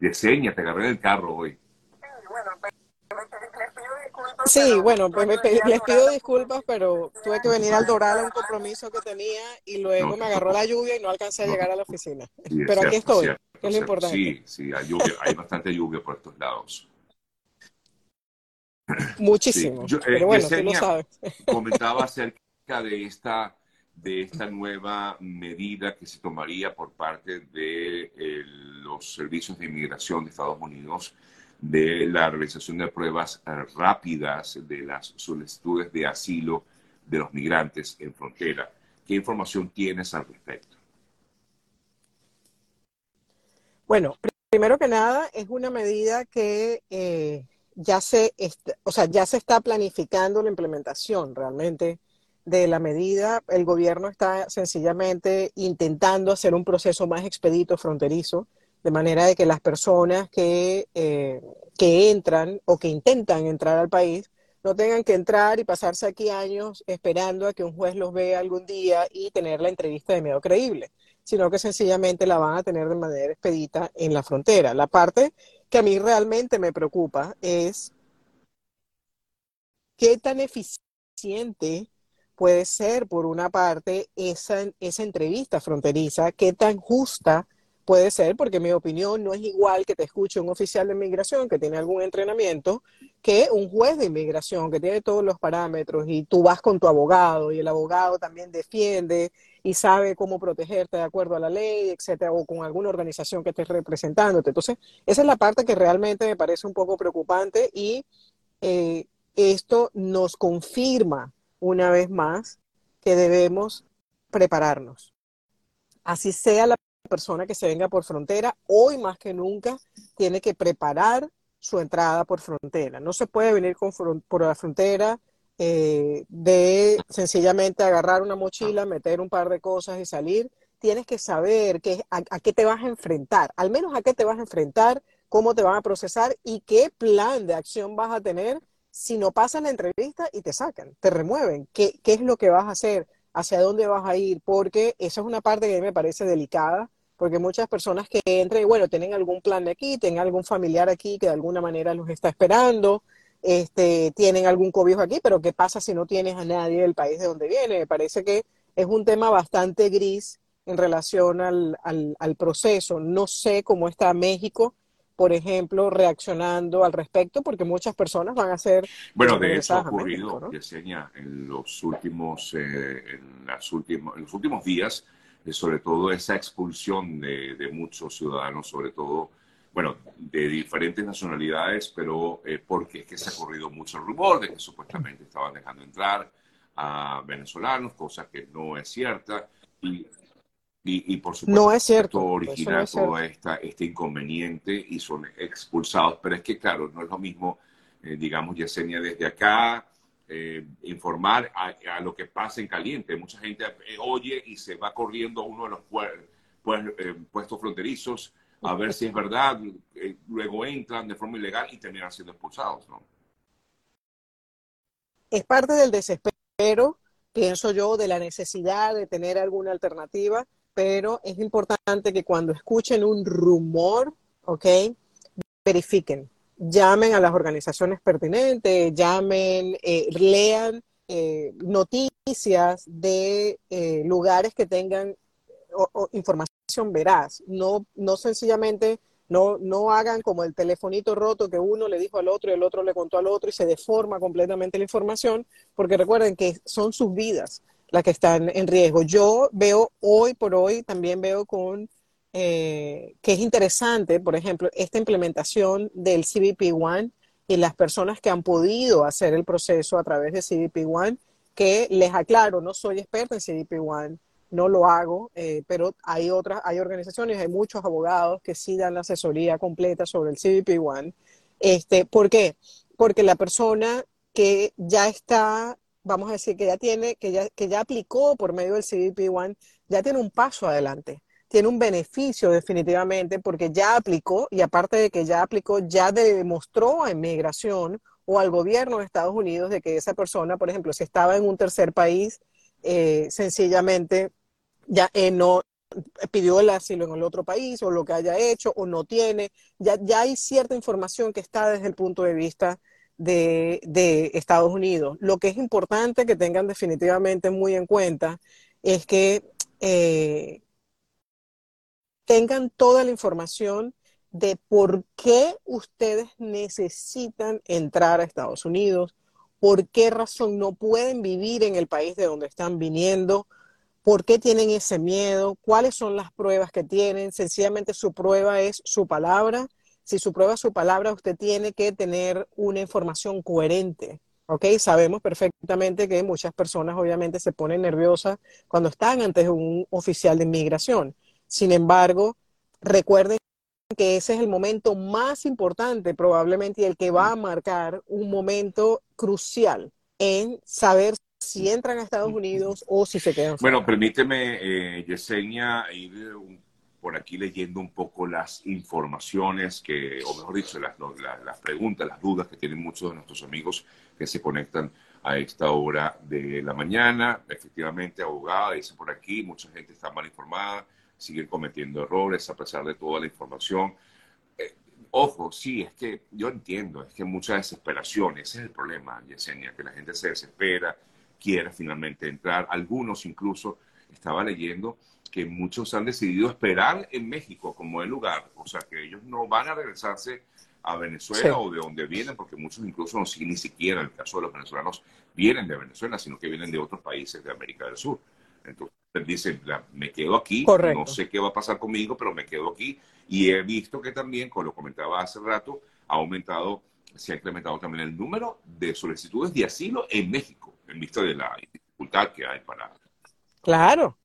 Yesenia, te agarré el carro hoy. Sí, bueno, pues les pido disculpas, pero tuve que venir al Doral a un compromiso que tenía y luego me agarró la lluvia y no alcancé a llegar a la oficina. pero aquí estoy, que es lo importante. Sí, sí, hay, lluvia, hay bastante lluvia por estos lados. Muchísimo. pero bueno, tú lo sabes. comentaba acerca de esta de esta nueva medida que se tomaría por parte de eh, los servicios de inmigración de Estados Unidos de la realización de pruebas eh, rápidas de las solicitudes de asilo de los migrantes en frontera. ¿Qué información tienes al respecto? Bueno, primero que nada, es una medida que eh, ya, se o sea, ya se está planificando la implementación realmente de la medida. El gobierno está sencillamente intentando hacer un proceso más expedito fronterizo de manera de que las personas que, eh, que entran o que intentan entrar al país no tengan que entrar y pasarse aquí años esperando a que un juez los vea algún día y tener la entrevista de medio creíble, sino que sencillamente la van a tener de manera expedita en la frontera. La parte que a mí realmente me preocupa es qué tan eficiente puede ser, por una parte, esa, esa entrevista fronteriza, qué tan justa Puede ser, porque mi opinión no es igual que te escuche un oficial de inmigración que tiene algún entrenamiento que un juez de inmigración que tiene todos los parámetros y tú vas con tu abogado y el abogado también defiende y sabe cómo protegerte de acuerdo a la ley, etcétera, o con alguna organización que esté representándote. Entonces, esa es la parte que realmente me parece un poco preocupante y eh, esto nos confirma una vez más que debemos prepararnos. Así sea la persona que se venga por frontera, hoy más que nunca, tiene que preparar su entrada por frontera. No se puede venir por la frontera eh, de sencillamente agarrar una mochila, meter un par de cosas y salir. Tienes que saber que, a, qué te vas a enfrentar, al menos a qué te vas a enfrentar, cómo te van a procesar y qué plan de acción vas a tener si no pasan la entrevista y te sacan, te remueven. ¿Qué, qué es lo que vas a hacer? ¿Hacia dónde vas a ir? Porque esa es una parte que a mí me parece delicada porque muchas personas que entran, bueno, tienen algún plan de aquí, tienen algún familiar aquí que de alguna manera los está esperando, este, tienen algún cobijo aquí, pero ¿qué pasa si no tienes a nadie del país de donde viene? Me parece que es un tema bastante gris en relación al, al, proceso. No sé cómo está México, por ejemplo, reaccionando al respecto, porque muchas personas van a ser... Bueno, de eso ha ocurrido, en los últimos, eh, en, las últimos, en los últimos días sobre todo esa expulsión de, muchos ciudadanos, sobre todo, bueno, de diferentes nacionalidades, pero eh, porque es que se ha corrido mucho el rumor de que supuestamente estaban dejando entrar a venezolanos, cosa que no es cierta. Y, y, por supuesto, no es cierto. origina todo esta, este inconveniente y son expulsados. Pero es que, claro, no es lo mismo, eh, digamos, Yesenia, desde acá eh, informar a, lo que pasa en caliente. Mucha gente eh, oye y se va corriendo a uno de los eh, puestos fronterizos a ver si es verdad, luego entran de forma ilegal y terminan siendo expulsados. ¿no? Es parte del desespero, pienso yo, de la necesidad de tener alguna alternativa, pero es importante que cuando escuchen un rumor, ¿ok? Verifiquen llamen a las organizaciones pertinentes, llamen, eh, lean eh, noticias de eh, lugares que tengan información veraz, no, no sencillamente no, no hagan como el telefonito roto que uno le dijo al otro y el otro le contó al otro y se deforma completamente la información, porque recuerden que son sus vidas las que están en riesgo. Yo veo hoy por hoy, también veo con eh, que es interesante, por ejemplo, esta implementación del CBP One y las personas que han podido hacer el proceso a través de CBP One, que les aclaro, no soy experta en CBP One, no lo hago, eh, pero hay otras, hay organizaciones, hay muchos abogados que sí dan la asesoría completa sobre el CBP One. Este, ¿Por qué? Porque la persona que ya está, vamos a decir, que ya tiene, que ya, que ya aplicó por medio del CBP One, ya tiene un paso adelante tiene un beneficio definitivamente porque ya aplicó y aparte de que ya aplicó, ya demostró a inmigración o al gobierno de Estados Unidos de que esa persona, por ejemplo, si estaba en un tercer país, eh, sencillamente ya eh, no, pidió el asilo en el otro país o lo que haya hecho o no tiene. Ya, ya hay cierta información que está desde el punto de vista de, Estados Unidos. Lo que es importante que tengan definitivamente muy en cuenta es que eh, tengan toda la información de por qué ustedes necesitan entrar a Estados Unidos, por qué razón no pueden vivir en el país de donde están viniendo, por qué tienen ese miedo, cuáles son las pruebas que tienen. Sencillamente su prueba es su palabra. Si su prueba es su palabra, usted tiene que tener una información coherente. ¿ok? Sabemos perfectamente que muchas personas obviamente se ponen nerviosas cuando están ante un oficial de inmigración. Sin embargo, recuerden que ese es el momento más importante probablemente y el que va a marcar un momento crucial en saber si entran a Estados Unidos o si se quedan. Bueno, permíteme, eh, Yesenia, ir por aquí leyendo un poco las informaciones que, o mejor dicho, las, las preguntas, las dudas que tienen muchos de nuestros amigos que se conectan a esta hora de la mañana. Efectivamente, abogada, dice por aquí, mucha gente está mal informada siguen cometiendo errores a pesar de toda la información. Eh, ojo, sí, es que yo entiendo, es que mucha desesperación, ese es el problema, Yesenia, que la gente se desespera, quiere finalmente entrar. Algunos incluso, estaba leyendo que muchos han decidido esperar en México como el lugar, o sea, que ellos no van a regresarse a Venezuela o de donde vienen, porque muchos incluso no, ni siquiera, en el caso de los venezolanos, vienen de Venezuela, sino que vienen de otros países de América del Sur. Entonces, dice, me quedo aquí, no sé qué va a pasar conmigo, pero me quedo aquí. Y he visto que también, como lo comentaba hace rato, ha aumentado, se ha incrementado también el número de solicitudes de asilo en México, en vista de la dificultad que hay para... Claro,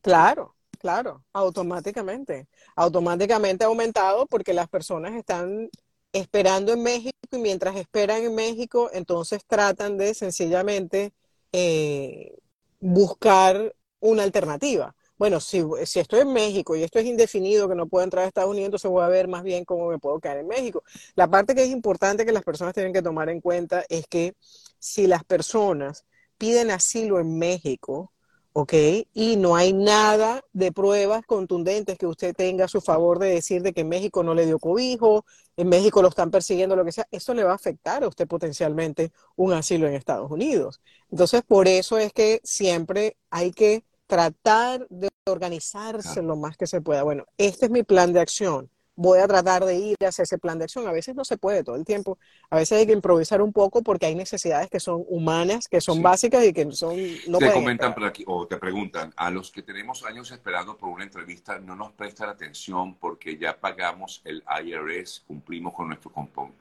claro, claro, automáticamente. Automáticamente ha aumentado porque las personas están esperando en México y mientras esperan en México, entonces tratan de sencillamente eh, buscar una alternativa. Bueno, si, si, estoy en México y esto es indefinido, que no puedo entrar a Estados Unidos, entonces voy a ver más bien cómo me puedo quedar en México. La parte que es importante que las personas tienen que tomar en cuenta es que si las personas piden asilo en México, ¿ok? Y no hay nada de pruebas contundentes que usted tenga a su favor de decir de que México no le dio cobijo, en México lo están persiguiendo, lo que sea, eso le va a afectar a usted potencialmente un asilo en Estados Unidos. Entonces, por eso es que siempre hay que tratar de organizarse lo más que se pueda. Bueno, este es mi plan de acción voy a tratar de ir hacia ese plan de acción. A veces no se puede todo el tiempo, a veces hay que improvisar un poco porque hay necesidades que son humanas, que son básicas y que son no te comentan por aquí o te preguntan a los que tenemos años esperando por una entrevista no nos prestan atención porque ya pagamos el IRS, cumplimos con nuestros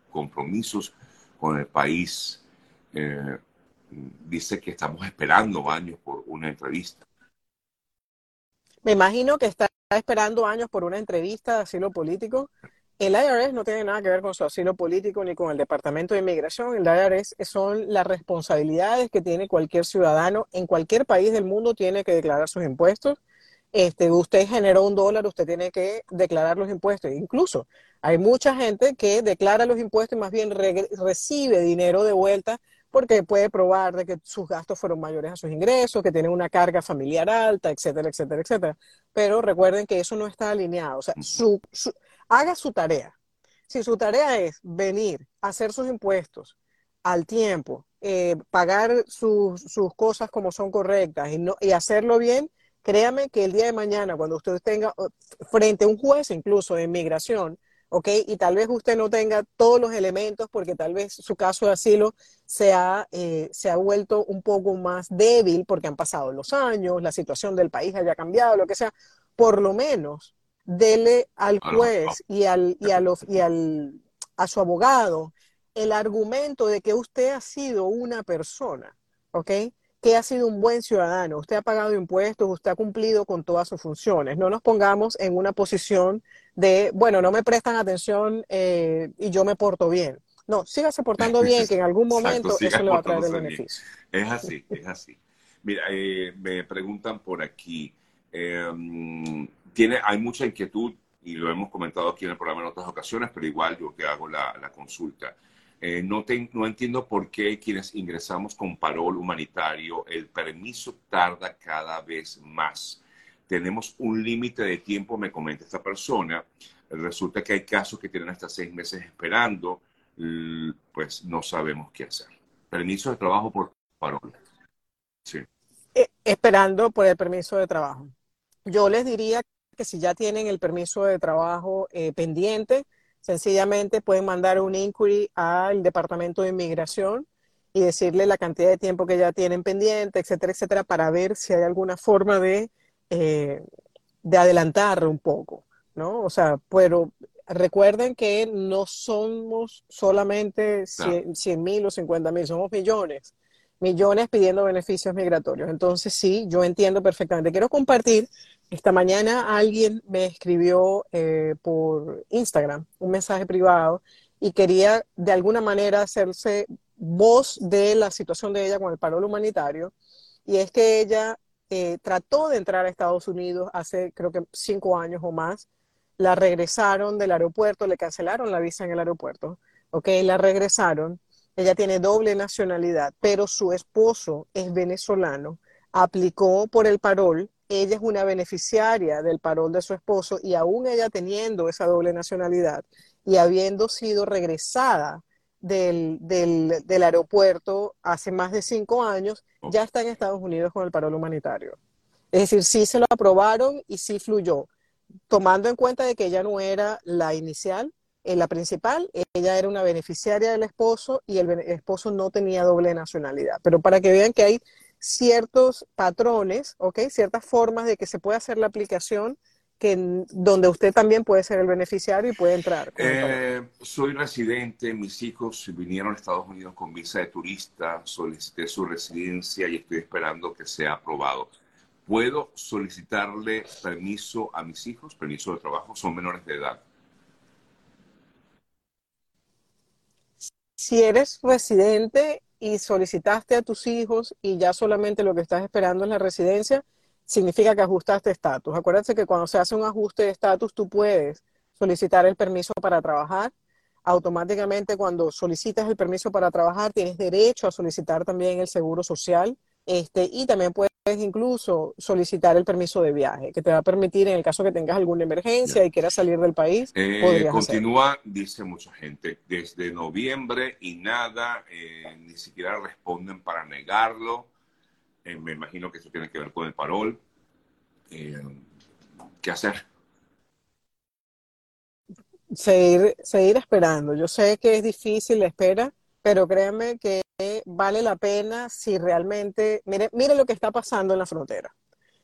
compromisos con el país. Eh, dice que estamos esperando años por una entrevista. Me imagino que está esperando años por una entrevista de asilo político. El IRS no tiene nada que ver con su asilo político ni con el Departamento de Inmigración. El IRS son las responsabilidades que tiene cualquier ciudadano en cualquier país del mundo, tiene que declarar sus impuestos. Este, usted generó un dólar, usted tiene que declarar los impuestos. Incluso hay mucha gente que declara los impuestos y más bien recibe dinero de vuelta porque puede probar de que sus gastos fueron mayores a sus ingresos, que tienen una carga familiar alta, etcétera, etcétera, etcétera. Pero recuerden que eso no está alineado. O sea, su, haga su tarea. Si su tarea es venir, hacer sus impuestos al tiempo, eh, pagar sus, sus cosas como son correctas y, no, y hacerlo bien, créame que el día de mañana, cuando usted tenga frente a un juez incluso de inmigración, ¿ok? Y tal vez usted no tenga todos los elementos porque tal vez su caso de asilo se ha, eh, se ha vuelto un poco más débil porque han pasado los años, la situación del país haya cambiado, lo que sea. Por lo menos, dele al juez y, al, y, a, los, y al, a su abogado el argumento de que usted ha sido una persona, ¿ok? Que ha sido un buen ciudadano, usted ha pagado impuestos, usted ha cumplido con todas sus funciones. No nos pongamos en una posición de, bueno, no me prestan atención eh, y yo me porto bien. No, sígase portando bien, que en algún momento eso le va a traer el beneficio. Es así, es así. Mira, eh, me preguntan por aquí, em, tiene, hay mucha inquietud y lo hemos comentado aquí en el programa en otras ocasiones, pero igual yo que hago la, la consulta. Eh, no, no entiendo por qué quienes ingresamos con parol humanitario, el permiso tarda cada vez más. tenemos un límite de tiempo, me comenta esta persona. Resulta que hay casos que tienen hasta seis meses esperando, pues no sabemos qué hacer. Permiso de trabajo por parol. Sí. Eh, esperando por el permiso de trabajo. Yo les diría que si ya tienen el permiso de trabajo eh, pendiente, sencillamente pueden mandar un inquiry al Departamento de Inmigración y decirle la cantidad de tiempo que ya tienen pendiente, etcétera, etcétera, para ver si hay alguna forma de, eh, de adelantar un poco, ¿no? O sea, pero recuerden que no somos solamente 100 mil o 50 mil, somos millones, millones pidiendo beneficios migratorios. Entonces, sí, yo entiendo perfectamente. Quiero compartir, esta mañana alguien me escribió eh, por Instagram un mensaje privado y quería de alguna manera hacerse voz de la situación de ella con el paro humanitario, y es que ella eh, trató de entrar a Estados Unidos hace creo que cinco años o más, la regresaron del aeropuerto, le cancelaron la visa en el aeropuerto, ok, la regresaron, ella tiene doble nacionalidad, pero su esposo es venezolano, aplicó por el parol, ella es una beneficiaria del parol de su esposo y aún ella teniendo esa doble nacionalidad y habiendo sido regresada del, del, del, aeropuerto hace más de cinco años, ya está en Estados Unidos con el paro humanitario. Es decir, sí se lo aprobaron y sí fluyó, tomando en cuenta de que ella no era la inicial, eh, la principal, ella era una beneficiaria del esposo y el, el esposo no tenía doble nacionalidad. Pero para que vean que hay ciertos patrones, ¿ok? Ciertas formas de que se puede hacer la aplicación que donde usted también puede ser el beneficiario y puede entrar. Eh, soy residente, mis hijos vinieron a Estados Unidos con visa de turista, solicité su residencia y estoy esperando que sea aprobado. ¿Puedo solicitarle permiso a mis hijos, permiso de trabajo? Son menores de edad. Si eres residente y solicitaste a tus hijos y ya solamente lo que estás esperando es la residencia, significa que ajustaste estatus. Acuérdense que cuando se hace un ajuste de estatus, tú puedes solicitar el permiso para trabajar. Automáticamente cuando solicitas el permiso para trabajar, tienes derecho a solicitar también el seguro social este, y también puedes incluso solicitar el permiso de viaje, que te va a permitir en el caso que tengas alguna emergencia y quieras salir del país. Eh, continúa, dice mucha gente, desde noviembre y nada, eh, ni siquiera responden para negarlo eh, me imagino que eso tiene que ver con el parol. ¿Qué hacer? Seguir, seguir esperando. Yo sé que es difícil la espera, pero créanme que vale la pena si realmente, mire, mire lo que está pasando en la frontera.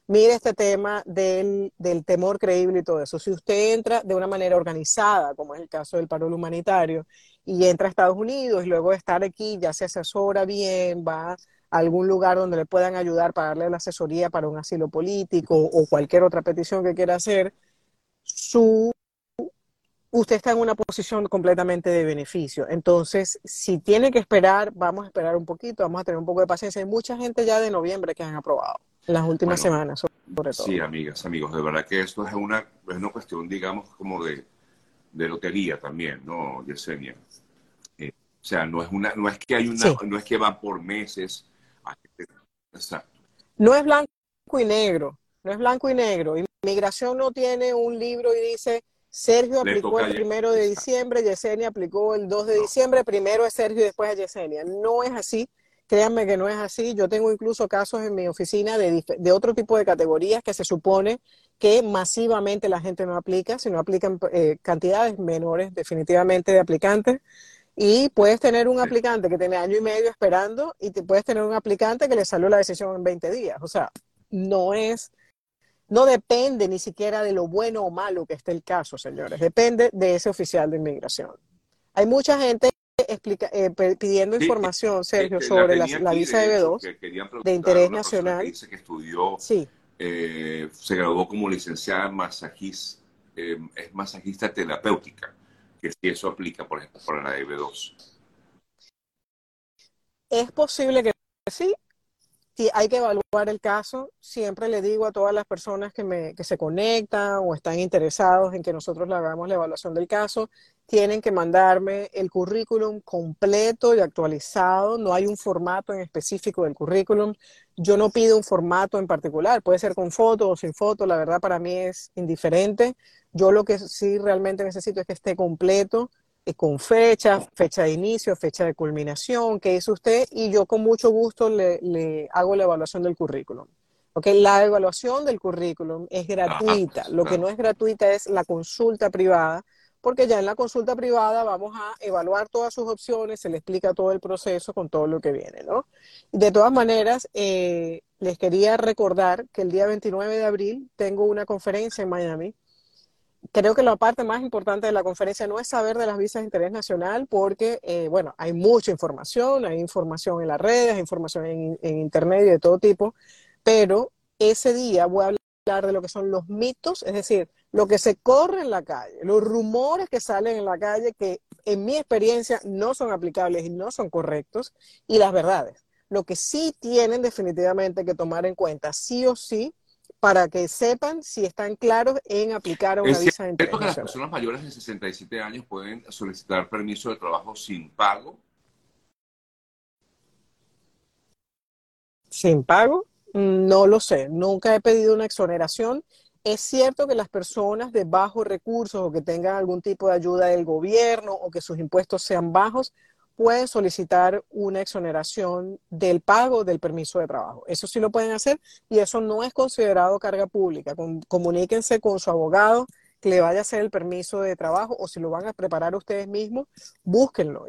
Mire este tema del, del, temor creíble y todo eso. Si usted entra de una manera organizada, como es el caso del parol humanitario, y entra a Estados Unidos y luego de estar aquí ya se asesora bien, va algún lugar donde le puedan ayudar para darle la asesoría para un asilo político o cualquier otra petición que quiera hacer, su, usted está en una posición completamente de beneficio. Entonces, si tiene que esperar, vamos a esperar un poquito, vamos a tener un poco de paciencia. Hay mucha gente ya de noviembre que han aprobado en las últimas semanas, sobre todo. Sí, amigas, amigos, de verdad que esto es una, es una cuestión, digamos, como de, de lotería también, ¿no, Yesenia? Eh, o sea, no es, una, no es que hay una, no es que van por meses, no es blanco y negro, no es blanco y negro. Inmigración no tiene un libro y dice, Sergio aplicó el primero de diciembre, Yesenia aplicó el 2 de diciembre, primero es Sergio y después es Yesenia. No es así, créanme que no es así. Yo tengo incluso casos en mi oficina de, de otro tipo de categorías que se supone que masivamente la gente no aplica, sino aplican eh, cantidades menores definitivamente de aplicantes. Y puedes tener un aplicante que tiene año y medio esperando y te puedes tener un aplicante que le salió la decisión en 20 días. O sea, no es, no depende ni siquiera de lo bueno o malo que esté el caso, señores. Depende de ese oficial de inmigración. Hay mucha gente explica, eh, pidiendo información, Sergio, sobre la, visa de B2 de interés nacional. dice que estudió, sí. Eh, se graduó como licenciada masajista, eh, es masajista terapéutica que si eso aplica, por ejemplo, para la EB2. Es posible que sí. Hay que evaluar el caso. Siempre le digo a todas las personas que, me, que se conectan o están interesados en que nosotros hagamos la evaluación del caso, tienen que mandarme el currículum completo y actualizado. No hay un formato en específico del currículum. Yo no pido un formato en particular. Puede ser con foto o sin foto. La verdad para mí es indiferente. Yo lo que sí realmente necesito es que esté completo, con fecha, fecha de inicio, fecha de culminación, qué hizo usted, y yo con mucho gusto le, hago la evaluación del currículum. Okay, la evaluación del currículum es gratuita. Lo que no es gratuita es la consulta privada, porque ya en la consulta privada vamos a evaluar todas sus opciones, se le explica todo el proceso con todo lo que viene, ¿no? De todas maneras, eh, les quería recordar que el día 29 de abril tengo una conferencia en Miami. Creo que la parte más importante de la conferencia no es saber de las visas de interés nacional, porque, eh, bueno, hay mucha información, hay información en las redes, hay información en, en internet y de todo tipo, pero ese día voy a hablar de lo que son los mitos, es decir, lo que se corre en la calle, los rumores que salen en la calle que en mi experiencia no son aplicables y no son correctos, y las verdades. Lo que sí tienen definitivamente que tomar en cuenta, sí o sí, para que sepan si están claros en aplicar una visa de ¿Es que las personas mayores de 67 años pueden solicitar permiso de trabajo sin pago? ¿Sin pago? No lo sé. Nunca he pedido una exoneración es cierto que las personas de bajos recursos o que tengan algún tipo de ayuda del gobierno o que sus impuestos sean bajos pueden solicitar una exoneración del pago del permiso de trabajo. Eso sí lo pueden hacer y eso no es considerado carga pública. comuníquense con su abogado que le vaya a hacer el permiso de trabajo o si lo van a preparar ustedes mismos, búsquenlo